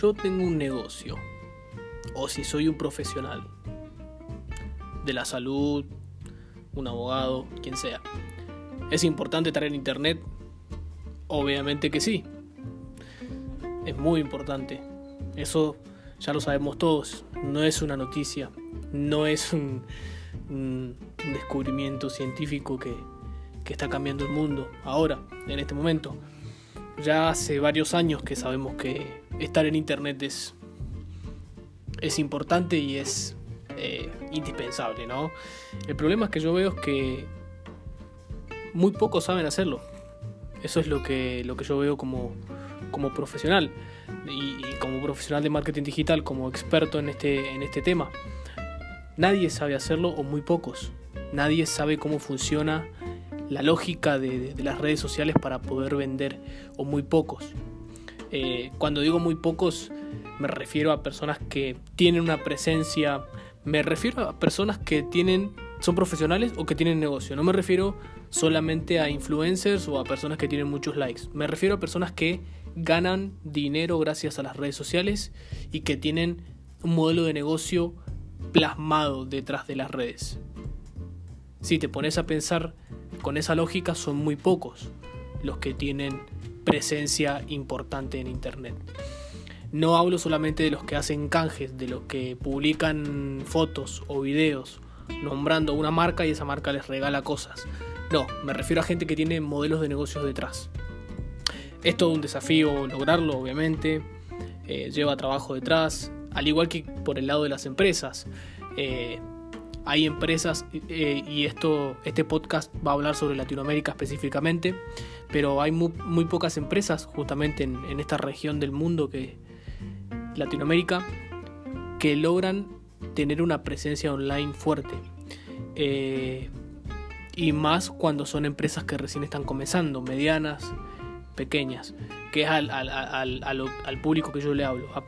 yo tengo un negocio, o si soy un profesional de la salud, un abogado, quien sea, ¿es importante estar en internet? Obviamente que sí. Es muy importante. Eso ya lo sabemos todos. No es una noticia. No es un, descubrimiento científico que, que está cambiando el mundo ahora, en este momento. Ya hace varios años que sabemos que estar en internet es, es importante y es eh, indispensable, ¿no? El problema es que yo veo es que muy pocos saben hacerlo. Eso es lo que, lo que yo veo como, como profesional y, como profesional de marketing digital, como experto en este, en este tema. Nadie sabe hacerlo o muy pocos. Nadie sabe cómo funciona la lógica de, las redes sociales para poder vender o muy pocos. Eh, cuando digo muy pocos me refiero a personas que tienen una presencia, me refiero a personas que tienen son profesionales o que tienen negocio. No me refiero solamente a influencers o a personas que tienen muchos likes. Me refiero a personas que ganan dinero gracias a las redes sociales y que tienen un modelo de negocio plasmado detrás de las redes. Si te pones a pensar con esa lógica, son muy pocos los que tienen presencia importante en Internet. No hablo solamente de los que hacen canjes, de los que publican fotos o videos nombrando una marca y esa marca les regala cosas. No, me refiero a gente que tiene modelos de negocios detrás. Es todo un desafío lograrlo, obviamente. Eh, lleva trabajo detrás, al igual que por el lado de las empresas. Eh, hay empresas, eh, y esto, este podcast va a hablar sobre Latinoamérica específicamente, pero hay muy, pocas empresas justamente en, esta región del mundo que Latinoamérica que logran tener una presencia online fuerte. Eh, y más cuando son empresas que recién están comenzando, medianas, pequeñas, que es al, al, público que yo le hablo, a,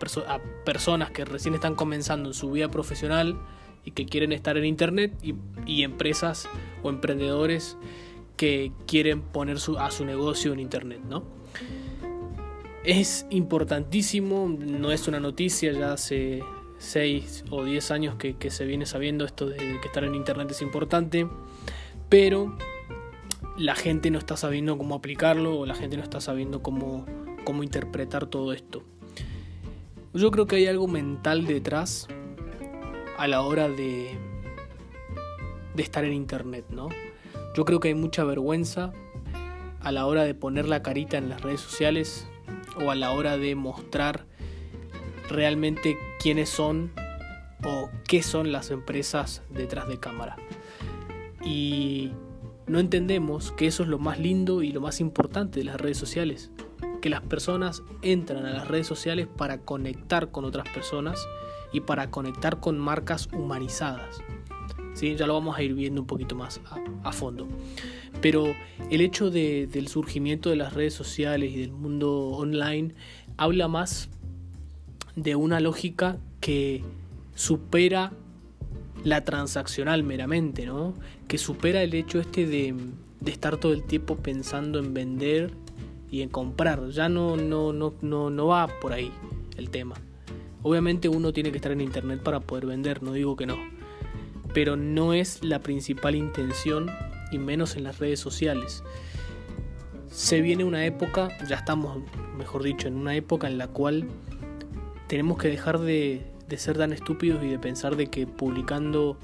personas que recién están comenzando en su vida profesional y que quieren estar en internet y, empresas o emprendedores que quieren poner a su negocio en internet, ¿no? Es importantísimo, no es una noticia, ya se, 6 o 10 años que, se viene sabiendo esto de que estar en internet es importante, pero la gente no está sabiendo cómo aplicarlo o la gente no está sabiendo cómo, cómo interpretar todo esto. Yo creo que hay algo mental detrás a la hora de, de estar en internet, ¿no? Yo creo que hay mucha vergüenza a la hora de poner la carita en las redes sociales o a la hora de mostrar realmente quiénes son o qué son las empresas detrás de cámara. Y no entendemos que eso es lo más lindo y lo más importante de las redes sociales. Que las personas entran a las redes sociales para conectar con otras personas y para conectar con marcas humanizadas. ¿Sí? Ya lo vamos a ir viendo un poquito más a, fondo. Pero el hecho del surgimiento de las redes sociales y del mundo online habla más de una lógica que supera la transaccional meramente, ¿no? Que supera el hecho este de, estar todo el tiempo pensando en vender y en comprar. Ya no, no, no, no, no va por ahí el tema. Obviamente uno tiene que estar en internet para poder vender, no digo que no. Pero no es la principal intención y menos en las redes sociales. Se viene una época, ya estamos, mejor dicho, en una época en la cual tenemos que dejar de, ser tan estúpidos y de pensar de que publicando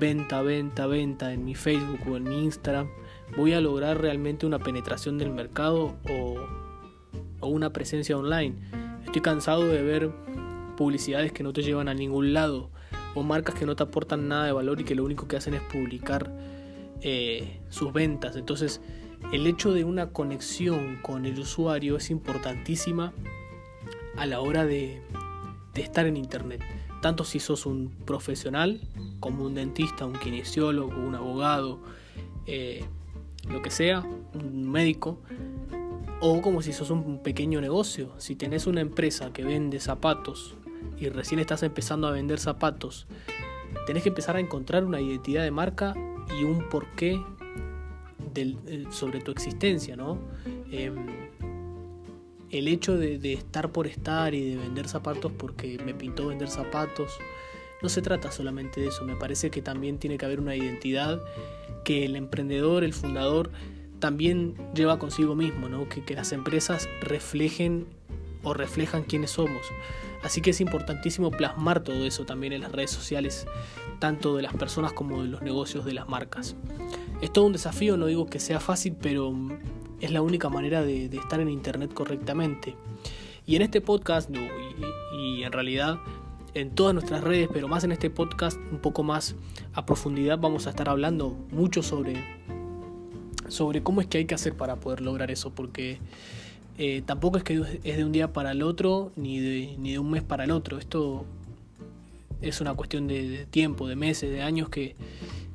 venta, venta, venta en mi Facebook o en mi Instagram voy a lograr realmente una penetración del mercado o, una presencia online. Estoy cansado de ver publicidades que no te llevan a ningún lado o marcas que no te aportan nada de valor y que lo único que hacen es publicar eh, sus ventas. Entonces, el hecho de una conexión con el usuario es importantísima a la hora de, de estar en Internet. Tanto si sos un profesional, como un dentista, un kinesiólogo, un abogado, eh, lo que sea, un médico, o como si sos un pequeño negocio. Si tenés una empresa que vende zapatos y recién estás empezando a vender zapatos, tenés que empezar a encontrar una identidad de marca y un porqué del, eh, sobre tu existencia, ¿no? Em, el hecho de, de, estar por estar y de vender zapatos porque me pintó vender zapatos, no se trata solamente de eso, me parece que también tiene que haber una identidad que el emprendedor, el fundador, también lleva consigo mismo, ¿no? que, que las empresas reflejen o reflejan quiénes somos. Así que es importantísimo plasmar todo eso también en las redes sociales, tanto de las personas como de los negocios de las marcas. Es todo un desafío, no digo que sea fácil, pero es la única manera de, estar en Internet correctamente. Y en este podcast, y, y en realidad en todas nuestras redes, pero más en este podcast un poco más a profundidad vamos a estar hablando mucho sobre, sobre cómo es que hay que hacer para poder lograr eso, porque eh, tampoco es que es de un día para el otro, ni de, ni de un mes para el otro. Esto es una cuestión de, tiempo, de meses, de años que,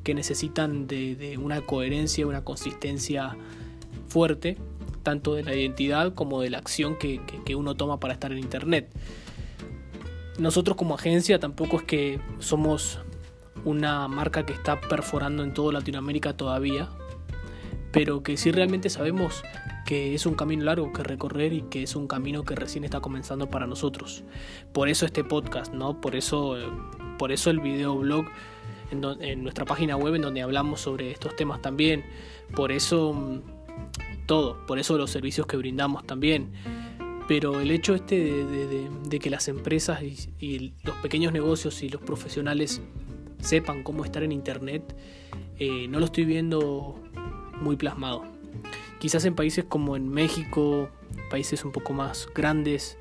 que necesitan de, una coherencia, una consistencia fuerte, tanto de la identidad como de la acción que, que uno toma para estar en Internet. Nosotros como agencia tampoco es que somos una marca que está perforando en toda Latinoamérica todavía, pero que sí realmente sabemos que es un camino largo que recorrer y que es un camino que recién está comenzando para nosotros. Por eso este podcast, ¿no? Por eso, por eso el videoblog en, en nuestra página web en donde hablamos sobre estos temas también. Por eso mm, todo, por eso los servicios que brindamos también. Pero el hecho este de, que las empresas y, los pequeños negocios y los profesionales sepan cómo estar en Internet, eh, no lo estoy viendo muy plasmado. Quizás en países como en México, países un poco más grandes,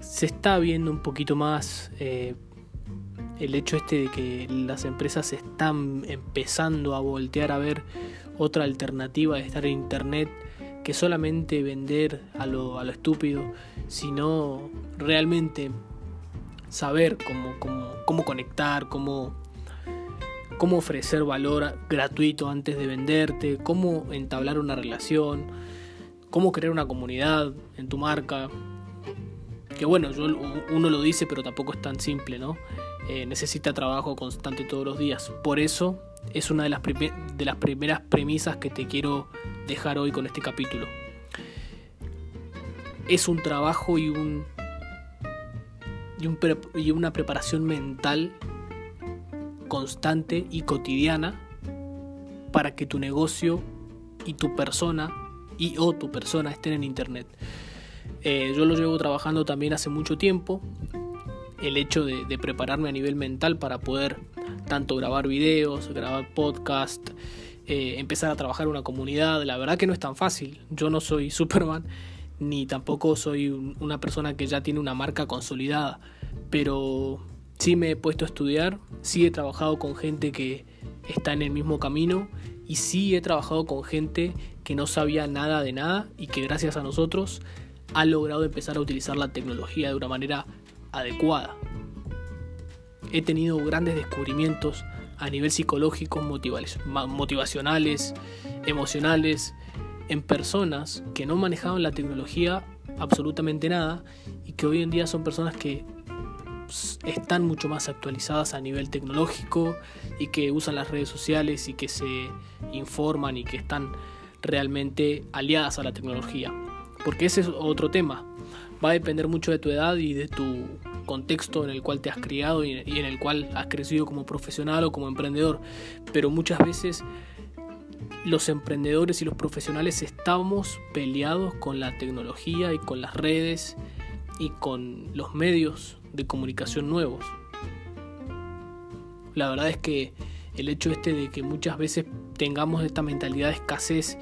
se está viendo un poquito más eh, el hecho este de que las empresas están empezando a voltear a ver otra alternativa de estar en internet que solamente vender a lo, a lo estúpido, sino realmente saber cómo, cómo, cómo conectar, cómo cómo ofrecer valor gratuito antes de venderte, cómo entablar una relación, cómo crear una comunidad en tu marca. Que bueno, yo, uno lo dice, pero tampoco es tan simple, ¿no? Eh, necesita trabajo constante todos los días. Por eso es una de las, de las primeras premisas que te quiero dejar hoy con este capítulo. Es un trabajo y, un, y, un, y una preparación mental constante y cotidiana para que tu negocio y tu persona y o tu persona estén en internet. Eh, yo lo llevo trabajando también hace mucho tiempo. El hecho de, prepararme a nivel mental para poder tanto grabar videos, grabar podcast, eh, empezar a trabajar una comunidad. La verdad que no es tan fácil. Yo no soy Superman ni tampoco soy una persona que ya tiene una marca consolidada. Pero Sí me he puesto a estudiar, sí he trabajado con gente que está en el mismo camino y sí he trabajado con gente que no sabía nada de nada y que gracias a nosotros ha logrado empezar a utilizar la tecnología de una manera adecuada. He tenido grandes descubrimientos a nivel psicológico, motivacionales, emocionales, en personas que no manejaban la tecnología absolutamente nada y que hoy en día son personas que están mucho más actualizadas a nivel tecnológico y que usan las redes sociales y que se informan y que están realmente aliadas a la tecnología. Porque ese es otro tema. Va a depender mucho de tu edad y de tu contexto en el cual te has criado y en el cual has crecido como profesional o como emprendedor. Pero muchas veces los emprendedores y los profesionales estamos peleados con la tecnología y con las redes y con los medios de comunicación nuevos. La verdad es que el hecho este de que muchas veces tengamos esta mentalidad de escasez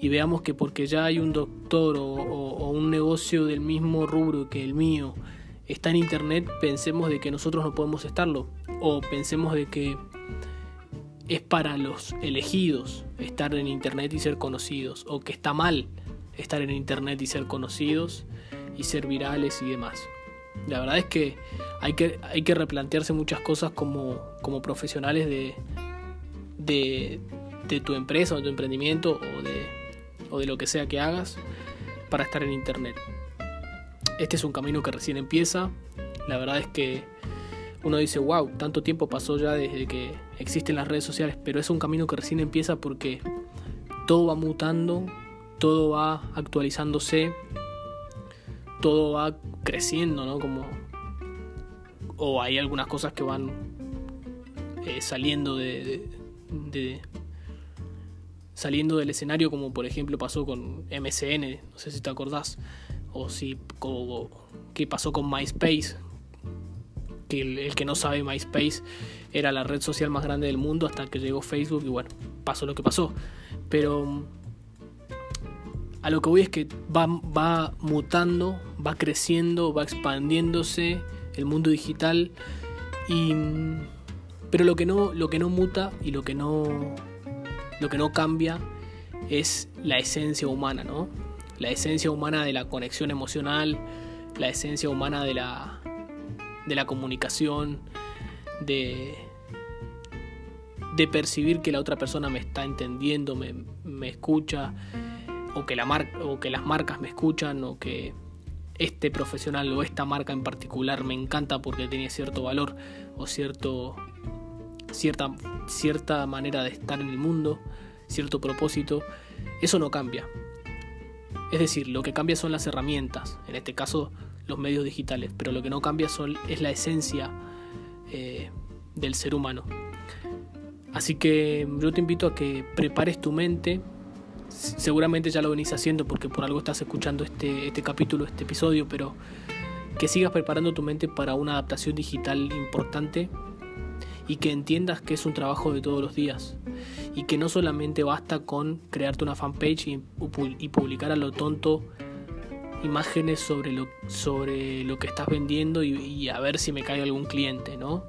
y veamos que porque ya hay un doctor o, un negocio del mismo rubro que el mío está en internet, pensemos de que nosotros no podemos estarlo o pensemos de que es para los elegidos estar en internet y ser conocidos o que está mal estar en internet y ser conocidos y ser virales y demás. La verdad es que hay que, hay que replantearse muchas cosas como, como profesionales de, de, de, tu empresa o de tu emprendimiento o de, o de lo que sea que hagas para estar en Internet. Este es un camino que recién empieza. La verdad es que uno dice, wow, tanto tiempo pasó ya desde que existen las redes sociales, pero es un camino que recién empieza porque todo va mutando, todo va actualizándose todo va creciendo, ¿no? Como, o hay algunas cosas que van eh, saliendo de, de, saliendo del escenario, como por ejemplo pasó con MCN, no sé si te acordás, o si como, qué pasó con MySpace, que el, que no sabe MySpace era la red social más grande del mundo hasta que llegó Facebook y bueno, pasó lo que pasó. Pero a lo que voy es que va, va mutando, va creciendo, va expandiéndose el mundo digital y pero lo que no lo que no muta y lo que no lo que no cambia es la esencia humana, ¿no? La esencia humana de la conexión emocional, la esencia humana de la de la comunicación, de de percibir que la otra persona me está entendiendo, me, me escucha, o que, la o que las marcas me escuchan, o que este profesional o esta marca en particular me encanta porque tiene cierto valor o cierto, cierta, cierta manera de estar en el mundo, cierto propósito, eso no cambia. Es decir, lo que cambia son las herramientas, en este caso los medios digitales, pero lo que no cambia son, es la esencia eh, del ser humano. Así que yo te invito a que prepares tu mente seguramente ya lo venís haciendo porque por algo estás escuchando este, este capítulo, este episodio, pero que sigas preparando tu mente para una adaptación digital importante y que entiendas que es un trabajo de todos los días y que no solamente basta con crearte una fanpage y, y publicar a lo tonto imágenes sobre lo, sobre lo que estás vendiendo y, y, a ver si me cae algún cliente, ¿no?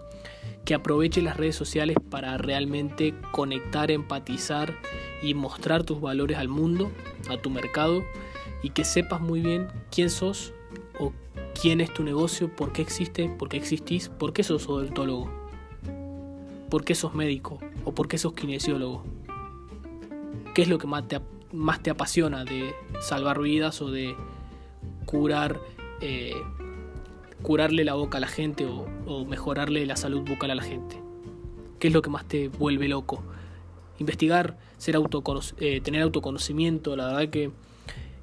Que aproveche las redes sociales para realmente conectar, empatizar y mostrar tus valores al mundo, a tu mercado y que sepas muy bien quién sos o quién es tu negocio, por qué existe, por qué existís, por qué sos odontólogo, por qué sos médico o por qué sos kinesiólogo. ¿Qué es lo que más te, apasiona de salvar vidas o de curar, eh, curarle la boca a la gente o, mejorarle la salud bucal a la gente? ¿Qué es lo que más te vuelve loco? investigar, ser eh, tener autoconocimiento, la verdad que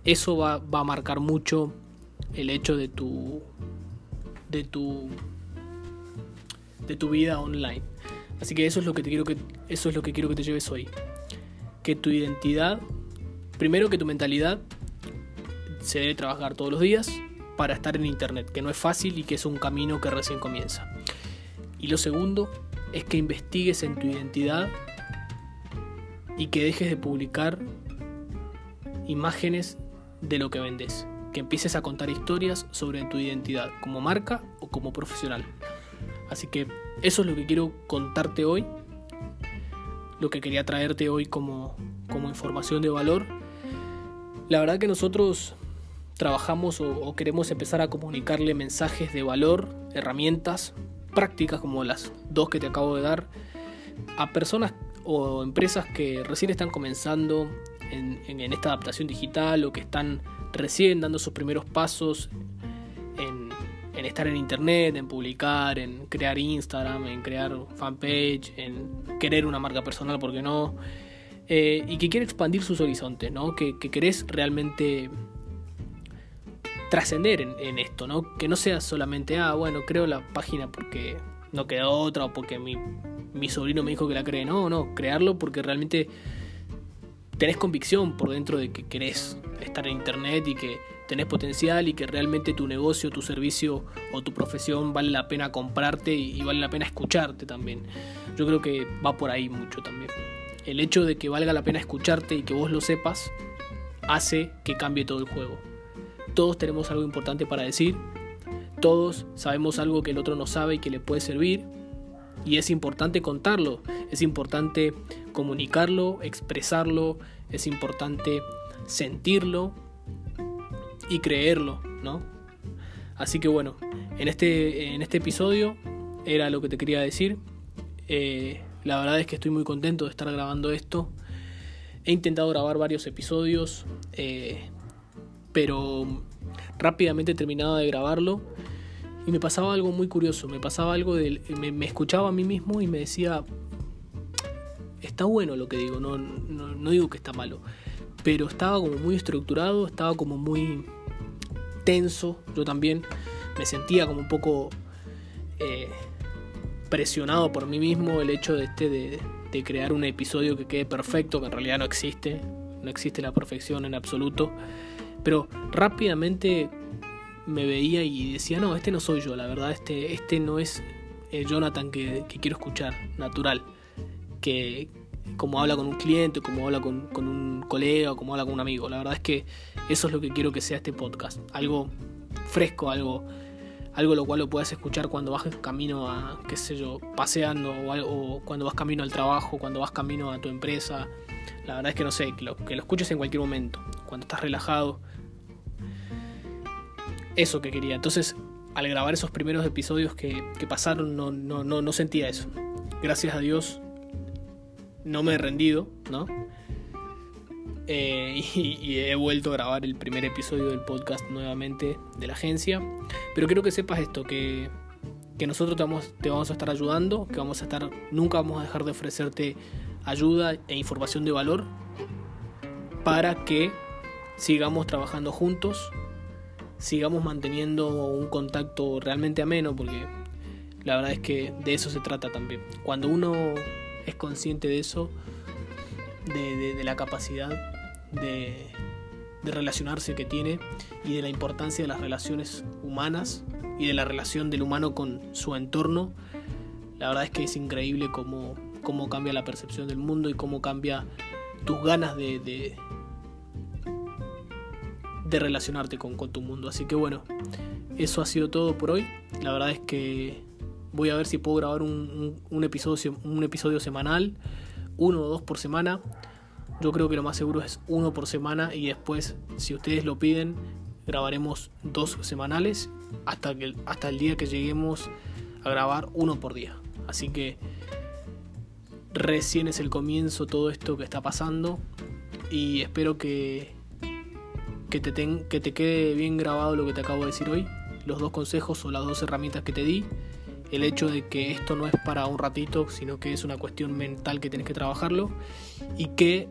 eso va, va, a marcar mucho el hecho de tu de tu de tu vida online. Así que eso es lo que te quiero que eso es lo que quiero que te lleves hoy. Que tu identidad, primero que tu mentalidad se debe trabajar todos los días para estar en internet, que no es fácil y que es un camino que recién comienza. Y lo segundo es que investigues en tu identidad y que dejes de publicar imágenes de lo que vendes, que empieces a contar historias sobre tu identidad como marca o como profesional. Así que eso es lo que quiero contarte hoy, lo que quería traerte hoy como, como información de valor. La verdad que nosotros trabajamos o, o queremos empezar a comunicarle mensajes de valor, herramientas prácticas como las dos que te acabo de dar, a personas o empresas que recién están comenzando en, esta adaptación digital o que están recién dando sus primeros pasos en, estar en internet, en publicar, en crear Instagram, en crear fanpage, en querer una marca personal, porque no? Eh, y que quiere expandir sus horizontes, ¿no? Que, que querés realmente trascender en, en, esto, ¿no? Que no sea solamente, ah, bueno, creo la página porque no queda otra o porque mi mi sobrino me dijo que la cree. No, no, crearlo porque realmente tenés convicción por dentro de que querés estar en internet y que tenés potencial y que realmente tu negocio, tu servicio o tu profesión vale la pena comprarte y vale la pena escucharte también. Yo creo que va por ahí mucho también. El hecho de que valga la pena escucharte y que vos lo sepas hace que cambie todo el juego. Todos tenemos algo importante para decir, todos sabemos algo que el otro no sabe y que le puede servir y es importante contarlo, es importante comunicarlo, expresarlo, es importante sentirlo y creerlo, ¿no? Así que bueno, en este, en este episodio era lo que te quería decir. Eh, la verdad es que estoy muy contento de estar grabando esto. He intentado grabar varios episodios, eh, pero rápidamente he terminado de grabarlo y me pasaba algo muy curioso, me pasaba algo de... Me, escuchaba a mí mismo y me decía, está bueno lo que digo, no, no, digo que está malo, pero estaba como muy estructurado, estaba como muy... tenso, yo también me sentía como un poco eh, presionado por mí mismo el hecho de, este, de, crear un episodio que quede perfecto, que en realidad no existe, no existe la perfección en absoluto, pero rápidamente me veía y decía, no, este no soy yo, la verdad, este, este no es el Jonathan que, quiero escuchar, natural, que como habla con un cliente, como habla con, un colega, como habla con un amigo, la verdad es que eso es lo que quiero que sea este podcast, algo fresco, algo algo lo cual lo puedas escuchar cuando vas camino a, qué sé yo, paseando o, cuando vas camino al trabajo, cuando vas camino a tu empresa. La verdad es que no sé, que lo, que lo escuches en cualquier momento, cuando estás relajado. Eso que quería. Entonces, al grabar esos primeros episodios que, que pasaron, no, no, no, no sentía eso. Gracias a Dios, no me he rendido, ¿no? Eh, y, he vuelto a grabar el primer episodio del podcast nuevamente de la agencia. Pero quiero que sepas esto, que, nosotros te vamos, te vamos a estar ayudando, que vamos a estar, nunca vamos a dejar de ofrecerte ayuda e información de valor para que sigamos trabajando juntos, sigamos manteniendo un contacto realmente ameno, porque la verdad es que de eso se trata también. Cuando uno es consciente de eso, de la capacidad de, relacionarse que tiene y de la importancia de las relaciones humanas y de la relación del humano con su entorno. La verdad es que es increíble cómo, cómo cambia la percepción del mundo y cómo cambia tus ganas de, de, relacionarte con, tu mundo. Así que bueno, eso ha sido todo por hoy. La verdad es que voy a ver si puedo grabar un, episodio semanal, uno o dos por semana. Yo creo que lo más seguro es uno por semana y después, si ustedes lo piden, grabaremos dos semanales hasta, que, hasta el día que lleguemos a grabar uno por día. Así que recién es el comienzo todo esto que está pasando y espero que, que, te, que te quede bien grabado lo que te acabo de decir hoy, los dos consejos o las dos herramientas que te di, el hecho de que esto no es para un ratito, sino que es una cuestión mental que tienes que trabajarlo y que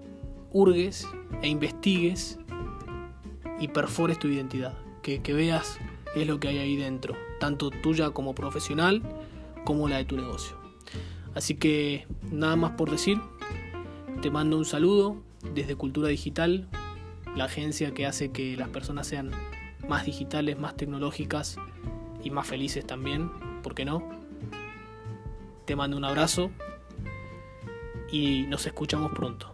hurgues e investigues y perfores tu identidad, que, que veas qué es lo que hay ahí dentro, tanto tuya como profesional como la de tu negocio. Así que nada más por decir, te mando un saludo desde Cultura Digital, la agencia que hace que las personas sean más digitales, más tecnológicas y más felices también, ¿por qué no? Te mando un abrazo y nos escuchamos pronto.